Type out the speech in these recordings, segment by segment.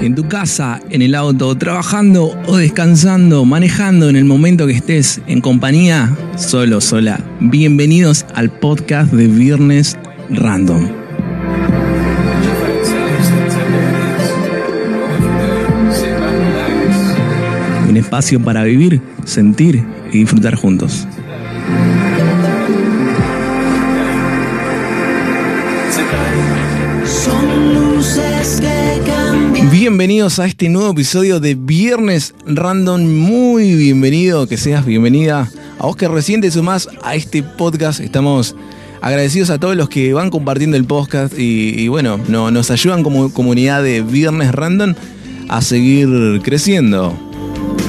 en tu casa, en el auto, trabajando o descansando, manejando en el momento que estés en compañía, solo, sola. Bienvenidos al podcast de Viernes Random. Un espacio para vivir, sentir y disfrutar juntos. Bienvenidos a este nuevo episodio de Viernes Random. Muy bienvenido, que seas bienvenida. A vos que recién te a este podcast, estamos agradecidos a todos los que van compartiendo el podcast y, bueno, no, nos ayudan como comunidad de Viernes Random a seguir creciendo.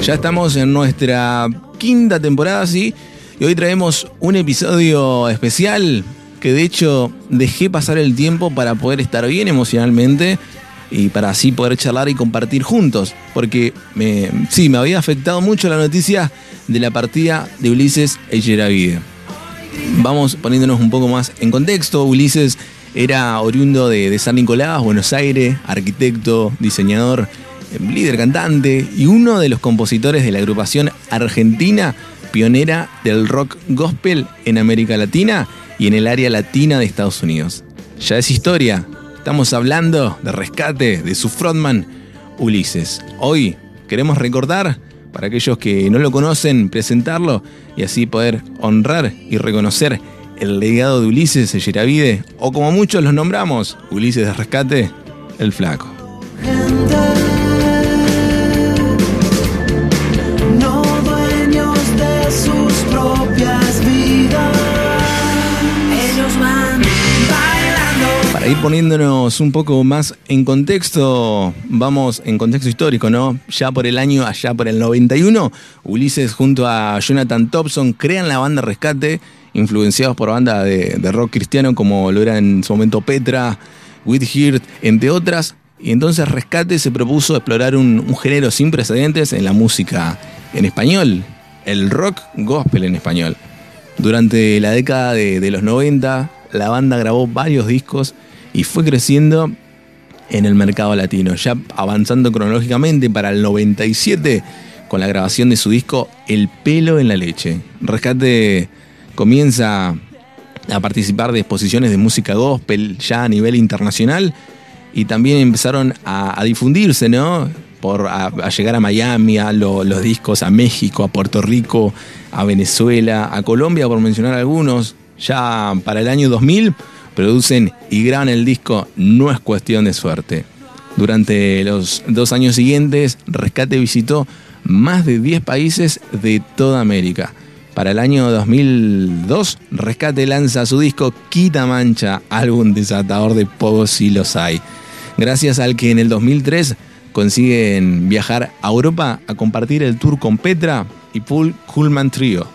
Ya estamos en nuestra quinta temporada, sí, y hoy traemos un episodio especial que de hecho dejé pasar el tiempo para poder estar bien emocionalmente y para así poder charlar y compartir juntos. Porque me, sí, me había afectado mucho la noticia de la partida de Ulises Echeravide. Vamos poniéndonos un poco más en contexto. Ulises era oriundo de, de San Nicolás, Buenos Aires, arquitecto, diseñador, líder cantante y uno de los compositores de la agrupación argentina pionera del rock gospel en América Latina y en el área latina de Estados Unidos. Ya es historia, Estamos hablando de rescate de su frontman, Ulises. Hoy queremos recordar, para aquellos que no lo conocen, presentarlo y así poder honrar y reconocer el legado de Ulises Echeravide, o como muchos los nombramos, Ulises de Rescate, el Flaco. Ir poniéndonos un poco más en contexto, vamos en contexto histórico, ¿no? Ya por el año, allá por el 91, Ulises junto a Jonathan Thompson crean la banda Rescate, influenciados por bandas de, rock cristiano como lo era en su momento Petra, Whitheart, entre otras. Y entonces Rescate se propuso explorar un, género sin precedentes en la música en español, el rock gospel en español. Durante la década de, de los 90, la banda grabó varios discos y fue creciendo en el mercado latino, ya avanzando cronológicamente para el 97 con la grabación de su disco El pelo en la leche. Rescate comienza a participar de exposiciones de música gospel ya a nivel internacional y también empezaron a, difundirse, ¿no? Por a, llegar a Miami, a los discos, a México, a Puerto Rico, a Venezuela, a Colombia, por mencionar algunos. Ya para el año 2000 producen y graban el disco No es cuestión de suerte. Durante los dos años siguientes, Rescate visitó más de 10 países de toda América. Para el año 2002, Rescate lanza su disco Quita Mancha, álbum desatador de pocos si los hay. Gracias al que en el 2003 consiguen viajar a Europa a compartir el tour con Petra y Paul Kuhlman Trio.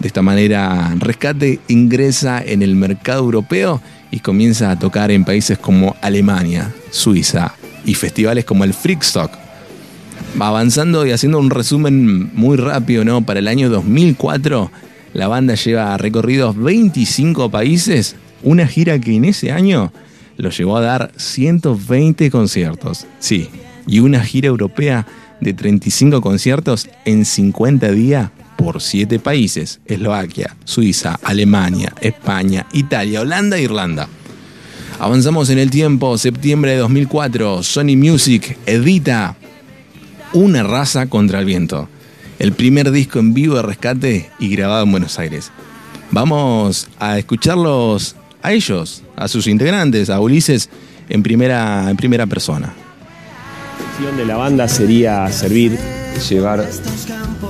De esta manera, Rescate ingresa en el mercado europeo y comienza a tocar en países como Alemania, Suiza y festivales como el Freakstock. Avanzando y haciendo un resumen muy rápido, ¿no? Para el año 2004, la banda lleva recorridos 25 países, una gira que en ese año lo llevó a dar 120 conciertos. Sí, y una gira europea de 35 conciertos en 50 días por siete países, Eslovaquia, Suiza, Alemania, España, Italia, Holanda e Irlanda. Avanzamos en el tiempo, septiembre de 2004, Sony Music edita Una raza contra el viento, el primer disco en vivo de rescate y grabado en Buenos Aires. Vamos a escucharlos a ellos, a sus integrantes, a Ulises en primera, en primera persona. La de la banda sería servir, llevar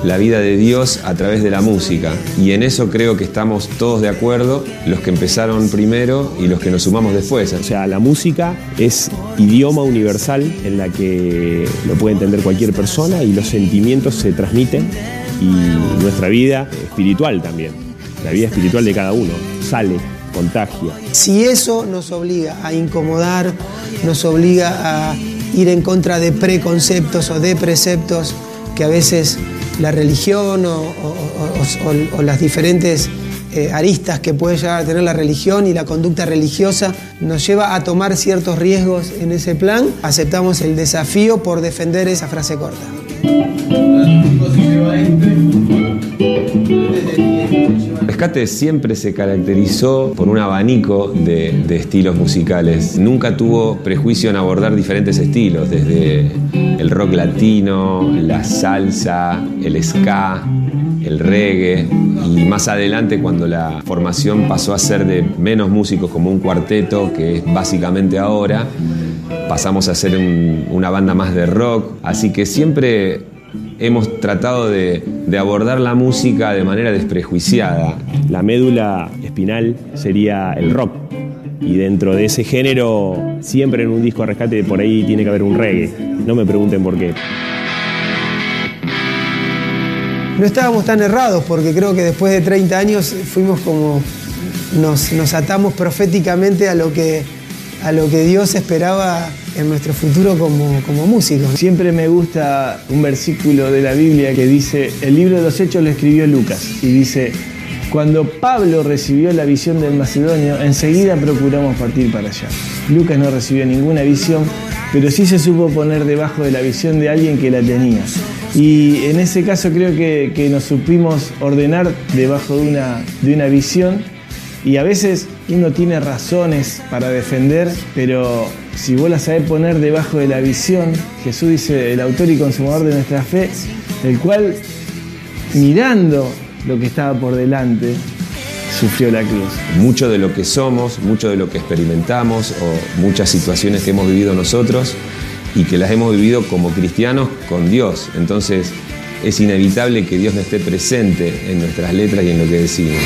la vida de Dios a través de la música. Y en eso creo que estamos todos de acuerdo, los que empezaron primero y los que nos sumamos después. O sea, la música es idioma universal en la que lo puede entender cualquier persona y los sentimientos se transmiten y nuestra vida espiritual también, la vida espiritual de cada uno, sale, contagia. Si eso nos obliga a incomodar, nos obliga a ir en contra de preconceptos o de preceptos que a veces la religión o, las diferentes eh, aristas que puede llegar a tener la religión y la conducta religiosa, nos lleva a tomar ciertos riesgos en ese plan. Aceptamos el desafío por defender esa frase corta. Rescate siempre se caracterizó por un abanico de, estilos musicales. Nunca tuvo prejuicio en abordar diferentes estilos, desde el rock latino, la salsa, el ska, el reggae y más adelante cuando la formación pasó a ser de menos músicos como un cuarteto, que es básicamente ahora, pasamos a ser un, una banda más de rock, así que siempre hemos tratado de, abordar la música de manera desprejuiciada. La médula espinal sería el rock. Y dentro de ese género, siempre en un disco rescate por ahí tiene que haber un reggae. No me pregunten por qué. No estábamos tan errados porque creo que después de 30 años fuimos como. nos atamos proféticamente a lo que a lo que Dios esperaba en nuestro futuro como, como músicos. Siempre me gusta un versículo de la Biblia que dice, el libro de los Hechos lo escribió Lucas, y dice, cuando Pablo recibió la visión del Macedonio, enseguida procuramos partir para allá. Lucas no recibió ninguna visión, pero sí se supo poner debajo de la visión de alguien que la tenía. Y en ese caso creo que, que nos supimos ordenar debajo de una, de una visión y a veces uno tiene razones para defender, pero si vos las sabés poner debajo de la visión, Jesús dice, el autor y consumador de nuestra fe, el cual mirando lo que estaba por delante, sufrió la cruz. Mucho de lo que somos, mucho de lo que experimentamos o muchas situaciones que hemos vivido nosotros y que las hemos vivido como cristianos con Dios. Entonces es inevitable que Dios no esté presente en nuestras letras y en lo que decimos.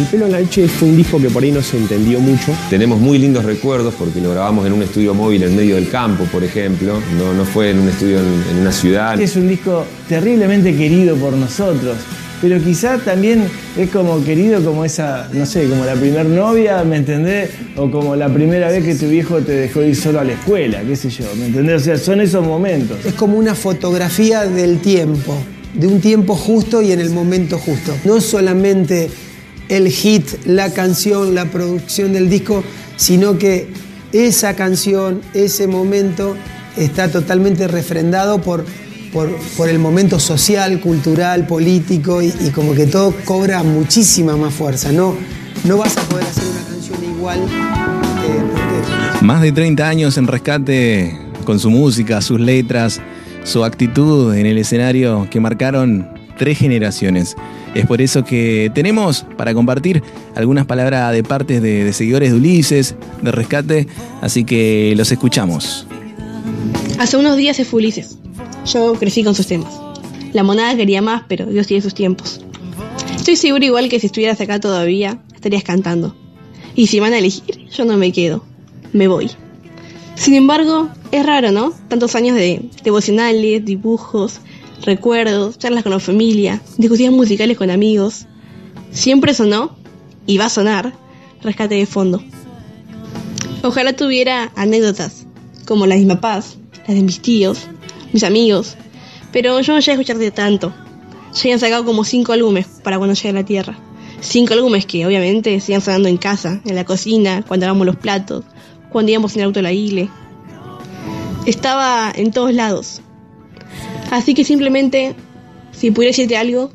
El pelo en la leche fue un disco que por ahí no se entendió mucho. Tenemos muy lindos recuerdos porque lo grabamos en un estudio móvil en medio del campo, por ejemplo. No, no fue en un estudio en, en una ciudad. Es un disco terriblemente querido por nosotros. Pero quizá también es como querido como esa, no sé, como la primer novia, ¿me entendés? O como la primera vez que tu viejo te dejó ir solo a la escuela, qué sé yo, ¿me entendés? O sea, son esos momentos. Es como una fotografía del tiempo, de un tiempo justo y en el momento justo. No solamente el hit, la canción, la producción del disco, sino que esa canción, ese momento está totalmente refrendado por, por, el momento social, cultural, político y, como que todo cobra muchísima más fuerza. No, no vas a poder hacer una canción igual. Eh. Más de 30 años en rescate con su música, sus letras, su actitud en el escenario que marcaron tres generaciones. Es por eso que tenemos para compartir algunas palabras de parte de, de, seguidores de Ulises, de Rescate, así que los escuchamos. Hace unos días se fue Ulises. Yo crecí con sus temas. La monada quería más, pero Dios tiene sus tiempos. Estoy seguro igual que si estuvieras acá todavía, estarías cantando. Y si van a elegir, yo no me quedo. Me voy. Sin embargo, es raro, ¿no? Tantos años de devocionales, dibujos, recuerdos, charlas con la familia, discusiones musicales con amigos. Siempre sonó, y va a sonar, rescate de fondo. Ojalá tuviera anécdotas, como las de mis papás, las de mis tíos, mis amigos, pero yo no llegué a escucharte tanto. Ya habían sacado como cinco álbumes para cuando llegue a la Tierra. Cinco álbumes que obviamente siguen sonando en casa, en la cocina, cuando lavamos los platos, cuando íbamos en el auto a la. Estaba en todos lados, Así que simplemente, si pudiera decirte algo,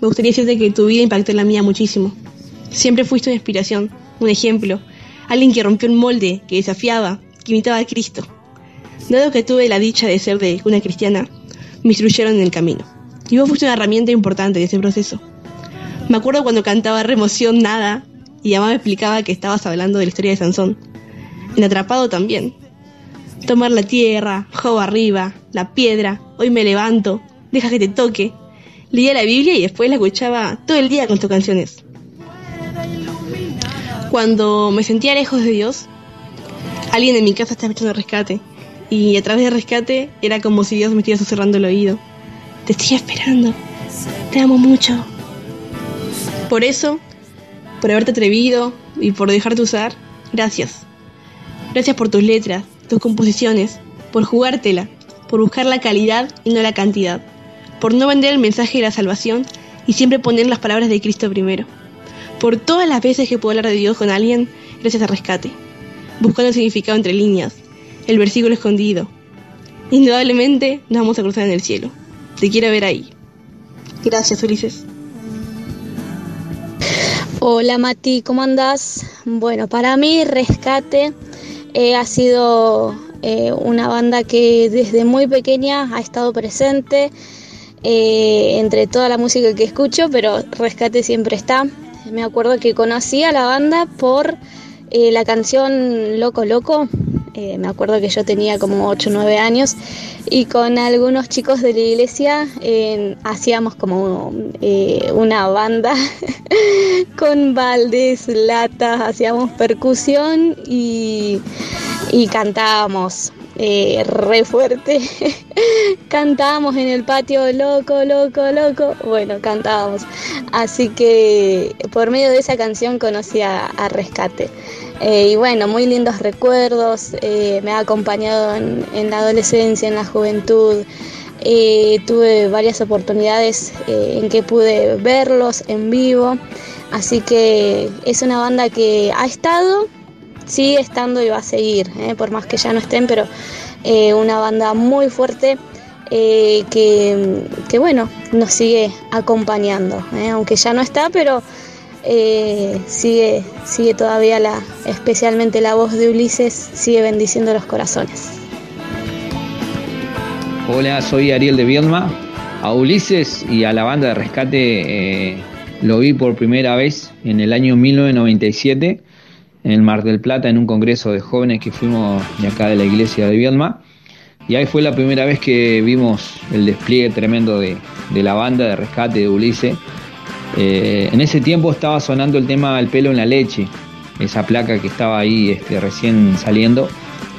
me gustaría decirte que tu vida impactó en la mía muchísimo. Siempre fuiste una inspiración, un ejemplo, alguien que rompió un molde, que desafiaba, que imitaba a Cristo. Dado que tuve la dicha de ser de una cristiana, me instruyeron en el camino. Y vos fuiste una herramienta importante de ese proceso. Me acuerdo cuando cantaba Remoción Nada y mamá me explicaba que estabas hablando de la historia de Sansón. En Atrapado también, Tomar la tierra, juego arriba, la piedra, hoy me levanto, deja que te toque. Leía la Biblia y después la escuchaba todo el día con tus canciones. Cuando me sentía lejos de Dios, alguien en mi casa estaba echando rescate. Y a través de rescate era como si Dios me estuviera susurrando el oído. Te estoy esperando. Te amo mucho. Por eso, por haberte atrevido y por dejarte usar, gracias. Gracias por tus letras, tus composiciones, por jugártela, por buscar la calidad y no la cantidad. por no vender el mensaje de la salvación y siempre poner las palabras de Cristo primero, por todas las veces que puedo hablar de Dios con alguien gracias al rescate, buscando el significado entre líneas, el versículo escondido. Indudablemente nos vamos a cruzar en el cielo. Te quiero ver ahí. Gracias, Ulises. Hola Mati, ¿cómo andás? Bueno, para mí Rescate eh, ha sido eh, una banda que desde muy pequeña ha estado presente eh, entre toda la música que escucho, pero Rescate siempre está. Me acuerdo que conocí a la banda por la canción Loco Loco eh, me acuerdo que yo tenía como 8 o 9 años y con algunos chicos de la iglesia hacíamos como eh, una banda con baldes, latas, hacíamos percusión y, cantábamos. Eh, re fuerte. cantábamos en el patio, loco, loco, loco. Bueno, cantábamos. Así que por medio de esa canción conocí a Rescate. Eh, y bueno, muy lindos recuerdos, eh, me ha acompañado en, la adolescencia, en la juventud. Eh, tuve varias oportunidades en que pude verlos en vivo, así que es una banda que ha estado, sigue estando y va a seguir, por más que ya no estén, pero una banda muy fuerte que, que, bueno, nos sigue acompañando, aunque ya no está, pero eh, sigue, sigue todavía la, especialmente la voz de Ulises, sigue bendiciendo los corazones. Hola, soy Ariel de Viedma. A Ulises y a la banda de rescate eh, lo vi por primera vez en el año 1997 en el Mar del Plata en un congreso de jóvenes que fuimos de acá de la iglesia de Viedma. Y ahí fue la primera vez que vimos el despliegue tremendo de, la banda de rescate de Ulises eh, en ese tiempo estaba sonando el tema El pelo en la leche, esa placa que estaba ahí este, recién saliendo.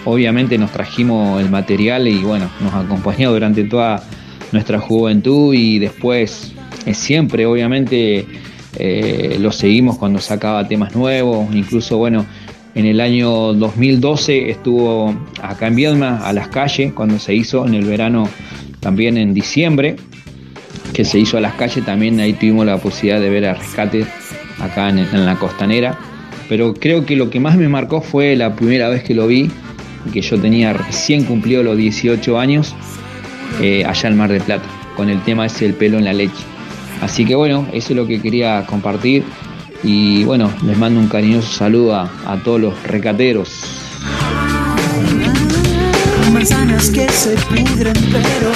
Obviamente nos trajimos el material y bueno, nos acompañó durante toda nuestra juventud y después eh, siempre obviamente eh, lo seguimos cuando sacaba temas nuevos, incluso bueno, en el año 2012 estuvo acá en Viedma, a las calles, cuando se hizo en el verano también en diciembre, que se hizo a las calles, también ahí tuvimos la posibilidad de ver a rescate acá en, la costanera. Pero creo que lo que más me marcó fue la primera vez que lo vi, que yo tenía recién cumplido los 18 años, eh, allá en Mar del Plata, con el tema ese el pelo en la leche. Así que bueno, eso es lo que quería compartir. Y bueno, les mando un cariñoso saludo a, todos los recateros. Manzanas que se pudren, pero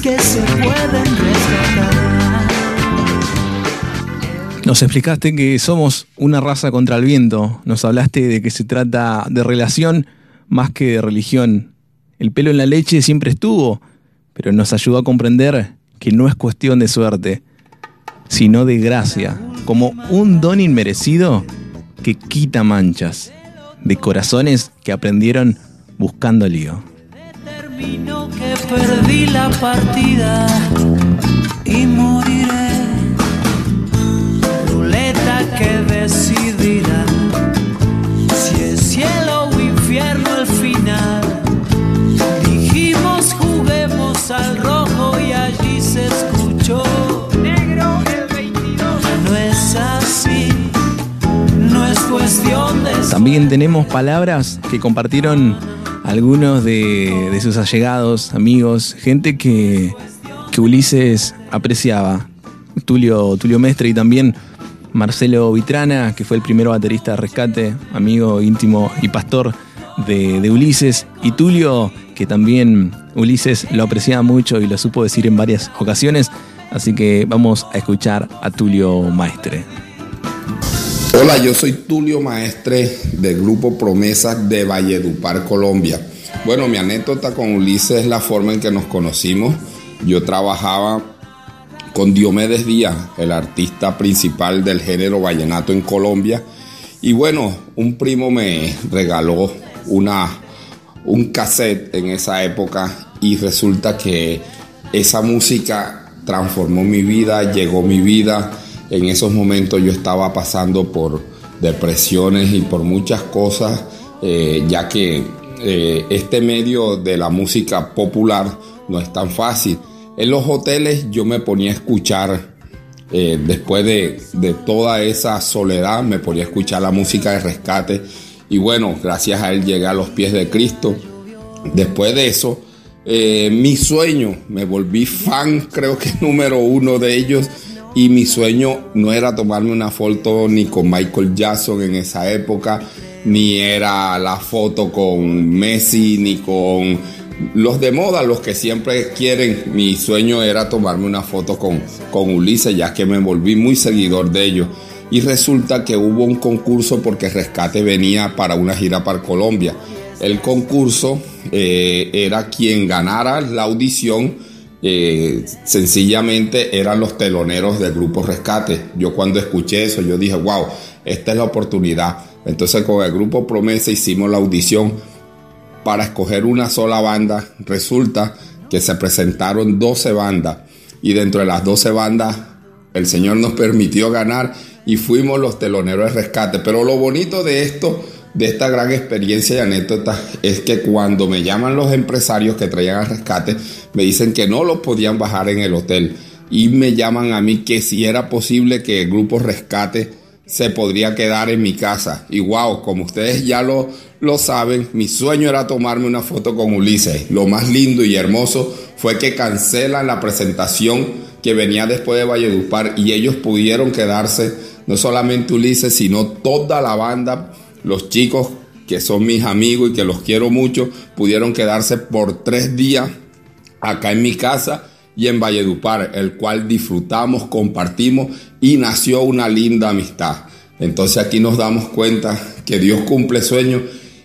que se pueden rescatar. Nos explicaste que somos una raza contra el viento. Nos hablaste de que se trata de relación más que de religión. El pelo en la leche siempre estuvo, pero nos ayudó a comprender que no es cuestión de suerte, sino de gracia, como un don inmerecido que quita manchas, de corazones que aprendieron buscando lío. También tenemos palabras que compartieron algunos de, sus allegados, amigos, gente que, Ulises apreciaba. Tulio, Tulio Mestre y también Marcelo Vitrana, que fue el primer baterista de rescate, amigo íntimo y pastor de, de, Ulises. Y Tulio, que también Ulises lo apreciaba mucho y lo supo decir en varias ocasiones. Así que vamos a escuchar a Tulio Maestre. Hola, yo soy Tulio Maestre del grupo Promesas de Valledupar, Colombia. Bueno, mi anécdota con Ulises es la forma en que nos conocimos. Yo trabajaba con Diomedes Díaz, el artista principal del género vallenato en Colombia. Y bueno, un primo me regaló una, un cassette en esa época y resulta que esa música transformó mi vida, llegó mi vida en esos momentos yo estaba pasando por depresiones y por muchas cosas, eh, ya que eh, este medio de la música popular no es tan fácil. En los hoteles yo me ponía a escuchar, eh, después de, de toda esa soledad, me ponía a escuchar la música de rescate. Y bueno, gracias a él llegué a los pies de Cristo. Después de eso, mi sueño, me volví fan, creo que número uno de ellos. Y mi sueño no era tomarme una foto ni con Michael Jackson en esa época, ni era la foto con Messi, ni con los de moda, los que siempre quieren. Mi sueño era tomarme una foto con, con Ulises, ya que me volví muy seguidor de ellos. Y resulta que hubo un concurso porque Rescate venía para una gira para Colombia. El concurso eh, era quien ganara la audición, eh, sencillamente eran los teloneros del grupo Rescate. Yo cuando escuché eso, yo dije, wow, esta es la oportunidad. Entonces con el grupo Promesa hicimos la audición para escoger una sola banda. Resulta que se presentaron 12 bandas y dentro de las 12 bandas el Señor nos permitió ganar y fuimos los teloneros de rescate. Pero lo bonito de esto, de esta gran experiencia y anécdota, es que cuando me llaman los empresarios que traían al rescate, me dicen que no los podían bajar en el hotel. Y me llaman a mí que si era posible que el grupo rescate se podría quedar en mi casa. Y wow, como ustedes ya lo, lo saben, mi sueño era tomarme una foto con Ulises. Lo más lindo y hermoso fue que cancelan la presentación que venía después de Valledupar y ellos pudieron quedarse, no solamente Ulises, sino toda la banda, los chicos que son mis amigos y que los quiero mucho, pudieron quedarse por tres días acá en mi casa y en Valledupar, el cual disfrutamos, compartimos y nació una linda amistad. Entonces aquí nos damos cuenta que Dios cumple sueños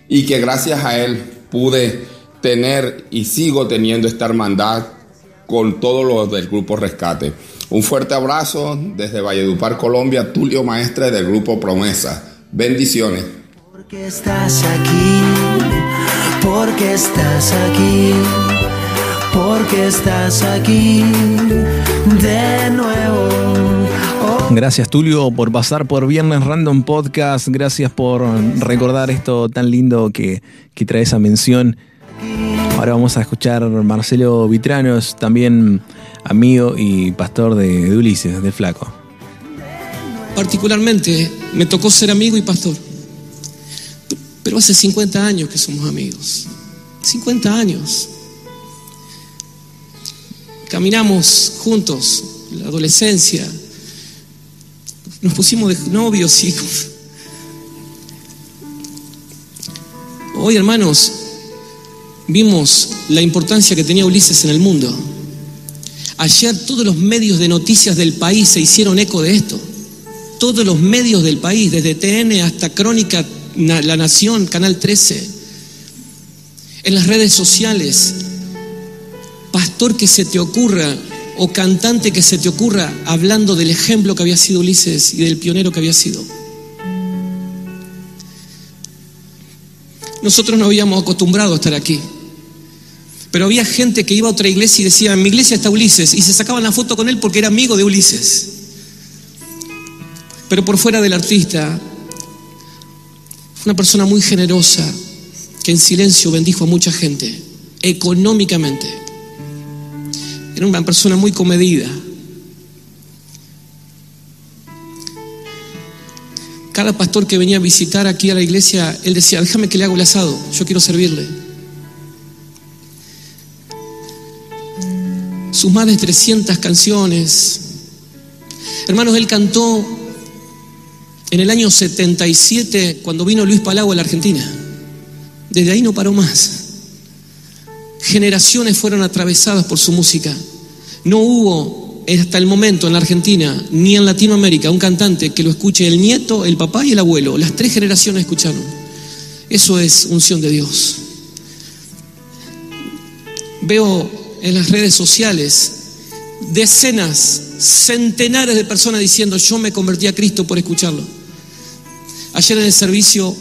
y que gracias a Él pude tener y sigo teniendo esta hermandad con todos los del grupo Rescate. Un fuerte abrazo desde Valledupar, Colombia, Tulio Maestre del grupo Promesa. Bendiciones. Porque estás aquí, porque estás aquí, porque estás aquí de nuevo. Gracias Tulio por pasar por Viernes Random Podcast, gracias por recordar esto tan lindo que, que trae esa mención. Ahora vamos a escuchar Marcelo Vitranos, también amigo y pastor de, de Ulises, del Flaco. Particularmente me tocó ser amigo y pastor. Pero hace 50 años que somos amigos. 50 años. Caminamos juntos, la adolescencia. Nos pusimos de novios y... Hoy, hermanos, vimos la importancia que tenía Ulises en el mundo. Ayer todos los medios de noticias del país se hicieron eco de esto. Todos los medios del país, desde TN hasta Crónica, La Nación, Canal 13, en las redes sociales, pastor que se te ocurra o cantante que se te ocurra hablando del ejemplo que había sido Ulises y del pionero que había sido. Nosotros no habíamos acostumbrado a estar aquí. Pero había gente que iba a otra iglesia y decía, mi iglesia está Ulises, y se sacaban la foto con él porque era amigo de Ulises. Pero por fuera del artista, una persona muy generosa, que en silencio bendijo a mucha gente, económicamente. Era una persona muy comedida. Cada pastor que venía a visitar aquí a la iglesia, él decía, déjame que le haga el asado, yo quiero servirle. Sus más de 300 canciones. Hermanos, él cantó en el año 77 cuando vino Luis Palau a la Argentina. Desde ahí no paró más. Generaciones fueron atravesadas por su música. No hubo hasta el momento en la Argentina ni en Latinoamérica un cantante que lo escuche el nieto, el papá y el abuelo. Las tres generaciones escucharon. Eso es unción de Dios. Veo en las redes sociales decenas, centenares de personas diciendo yo me convertí a Cristo por escucharlo. Ayer en el servicio,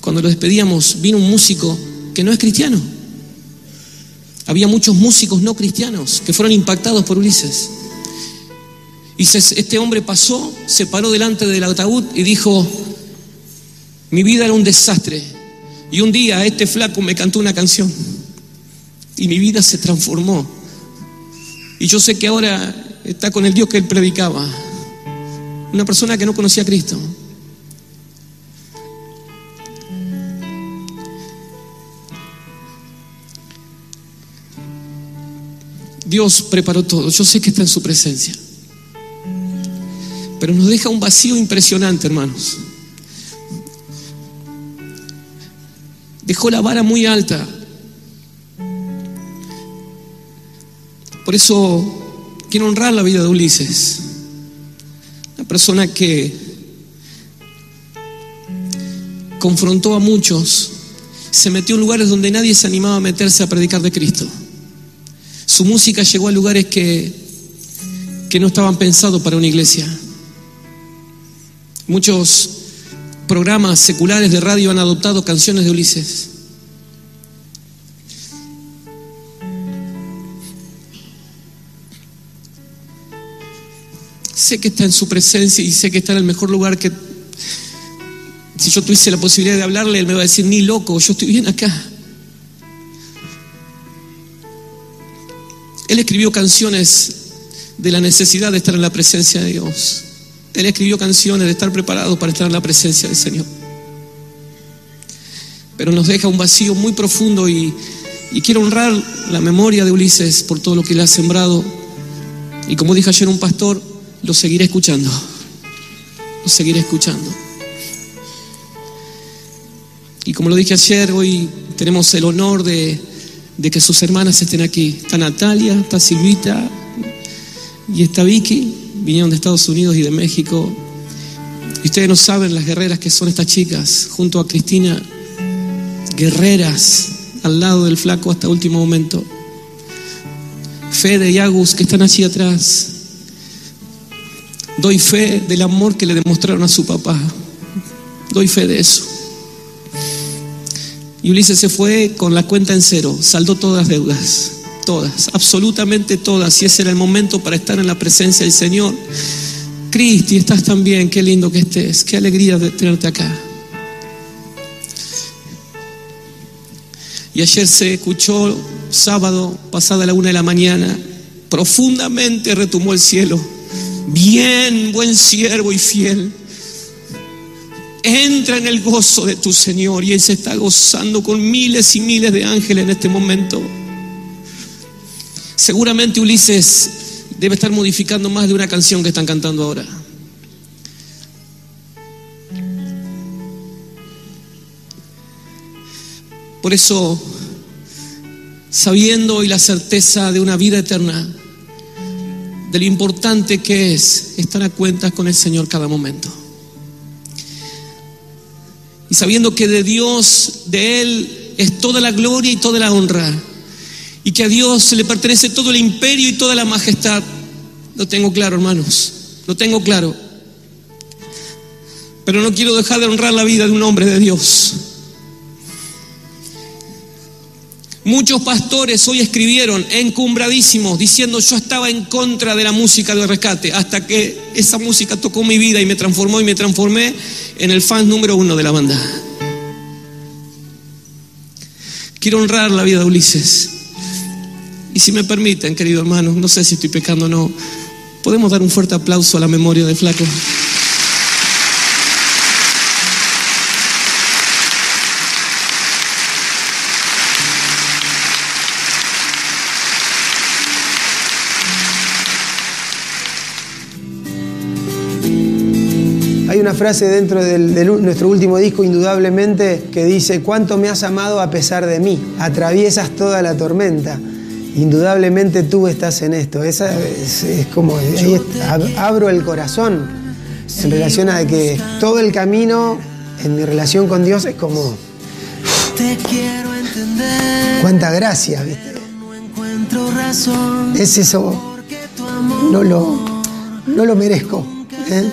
cuando lo despedíamos, vino un músico que no es cristiano. Había muchos músicos no cristianos que fueron impactados por Ulises. Y este hombre pasó, se paró delante del ataúd y dijo, mi vida era un desastre. Y un día este flaco me cantó una canción. y mi vida se transformó. Y yo sé que ahora está con el Dios que él predicaba. Una persona que no conocía a Cristo. Dios preparó todo. Yo sé que está en su presencia. Pero nos deja un vacío impresionante, hermanos. Dejó la vara muy alta. Por eso quiero honrar la vida de Ulises. Una persona que confrontó a muchos, se metió en lugares donde nadie se animaba a meterse a predicar de Cristo. Su música llegó a lugares que, que no estaban pensados para una iglesia. Muchos programas seculares de radio han adoptado canciones de Ulises. Sé que está en su presencia y sé que está en el mejor lugar que... Si yo tuviese la posibilidad de hablarle, él me va a decir, ni loco, yo estoy bien acá. Él escribió canciones de la necesidad de estar en la presencia de Dios. Él escribió canciones de estar preparado para estar en la presencia del Señor. Pero nos deja un vacío muy profundo y, quiero honrar la memoria de Ulises por todo lo que le ha sembrado. Y como dije ayer un pastor, lo seguiré escuchando. Lo seguiré escuchando. Y como lo dije ayer, hoy tenemos el honor de, de que sus hermanas estén aquí. Está Natalia, está Silvita y está Vicky. Vinieron de Estados Unidos y de México. Y ustedes no saben las guerreras que son estas chicas, junto a Cristina, guerreras al lado del flaco hasta último momento. Fede y Agus que están allí atrás. Doy fe del amor que le demostraron a su papá. Doy fe de eso. Y Ulises se fue con la cuenta en cero, saldó todas las deudas, todas, absolutamente todas. Y ese era el momento para estar en la presencia del Señor. Cristi, estás tan bien, qué lindo que estés, qué alegría de tenerte acá. Y ayer se escuchó, sábado, pasada la una de la mañana, profundamente retumó el cielo. Bien, buen siervo y fiel. Entra en el gozo de tu Señor y Él se está gozando con miles y miles de ángeles en este momento. Seguramente Ulises debe estar modificando más de una canción que están cantando ahora. Por eso, sabiendo hoy la certeza de una vida eterna, de lo importante que es estar a cuentas con el Señor cada momento. Y sabiendo que de Dios, de Él, es toda la gloria y toda la honra. Y que a Dios le pertenece todo el imperio y toda la majestad. Lo tengo claro, hermanos. Lo tengo claro. Pero no quiero dejar de honrar la vida de un hombre de Dios. Muchos pastores hoy escribieron encumbradísimos diciendo yo estaba en contra de la música de rescate hasta que esa música tocó mi vida y me transformó y me transformé en el fan número uno de la banda. Quiero honrar la vida de Ulises. Y si me permiten, querido hermano, no sé si estoy pecando o no, podemos dar un fuerte aplauso a la memoria de Flaco. Hay una frase dentro de nuestro último disco, indudablemente, que dice, ¿cuánto me has amado a pesar de mí? Atraviesas toda la tormenta. Indudablemente tú estás en esto. Esa es, es como, ahí es- abro el corazón en relación a que todo el camino en mi relación con Dios es como, Te quiero entender, cuánta gracia, ¿viste? encuentro razón. Es eso, no lo, no lo merezco. ¿eh?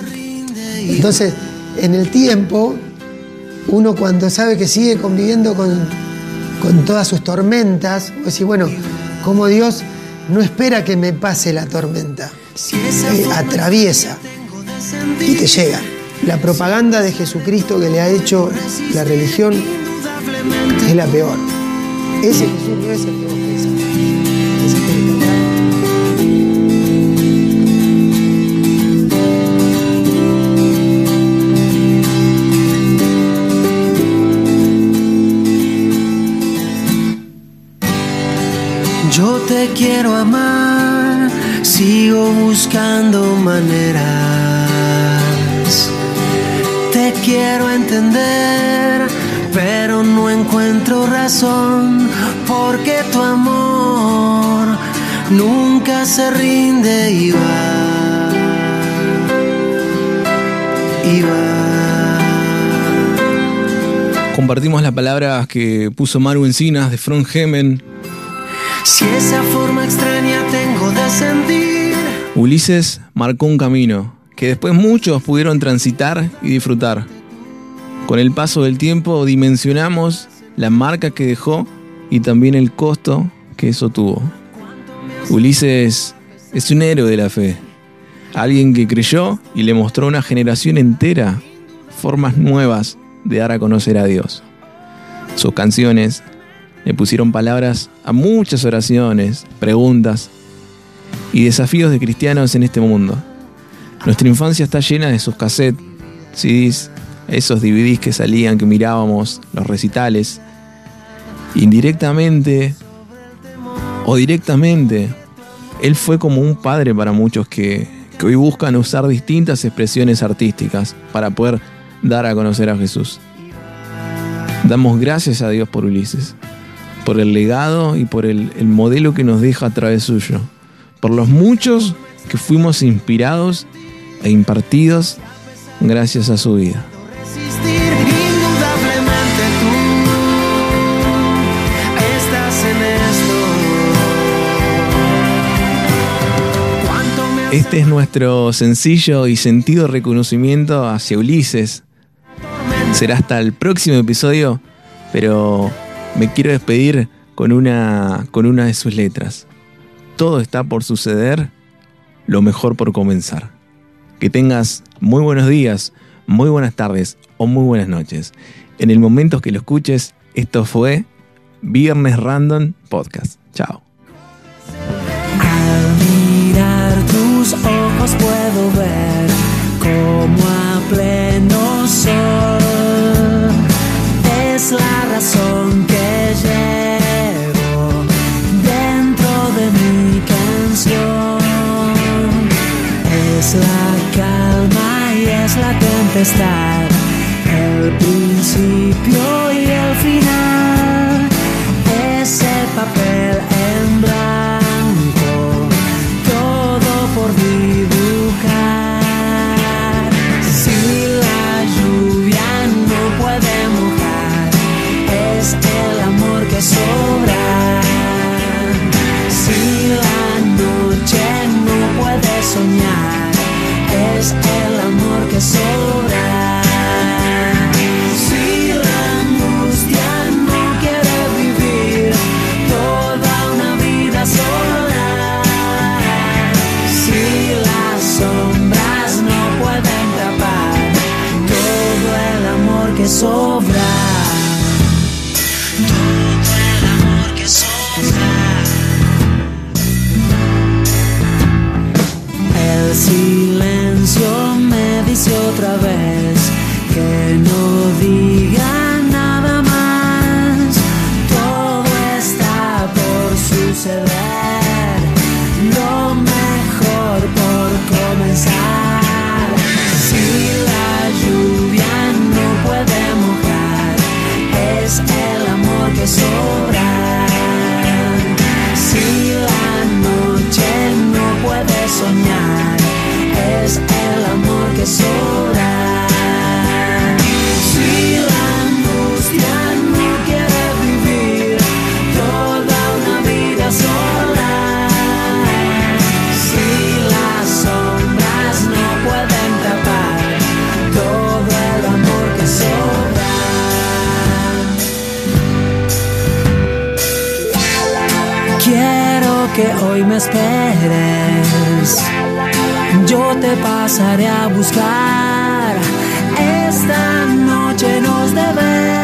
Entonces, en el tiempo, uno cuando sabe que sigue conviviendo con, con todas sus tormentas, decir, bueno, como Dios no espera que me pase la tormenta, eh, atraviesa y te llega. La propaganda de Jesucristo que le ha hecho la religión es la peor. Ese Jesús no es el que buscando maneras. Te quiero entender, pero no encuentro razón, porque tu amor nunca se rinde y va. Y va. Compartimos las palabras que puso Maru Encinas de Front Hemen. Si esa forma extraña. Ulises marcó un camino que después muchos pudieron transitar y disfrutar. Con el paso del tiempo dimensionamos la marca que dejó y también el costo que eso tuvo. Ulises es un héroe de la fe, alguien que creyó y le mostró a una generación entera formas nuevas de dar a conocer a Dios. Sus canciones le pusieron palabras a muchas oraciones, preguntas y desafíos de cristianos en este mundo. Nuestra infancia está llena de sus cassettes, CDs, esos DVDs que salían, que mirábamos, los recitales. Indirectamente o directamente, él fue como un padre para muchos que, hoy buscan usar distintas expresiones artísticas para poder dar a conocer a Jesús. Damos gracias a Dios por Ulises, por el legado y por el, el modelo que nos deja a través suyo, por los muchos que fuimos inspirados e impartidos gracias a su vida. Este es nuestro sencillo y sentido reconocimiento hacia Ulises. Será hasta el próximo episodio, pero me quiero despedir con una, con una de sus letras. Todo está por suceder, lo mejor por comenzar. Que tengas muy buenos días, muy buenas tardes o muy buenas noches. En el momento que lo escuches, esto fue Viernes Random Podcast. Chao. mirar tus ojos puedo ver como a pleno sol es la razón la tempestad. El principio otra vez que no diga esperes. Yo te pasaré a buscar. Esta noche nos debemos.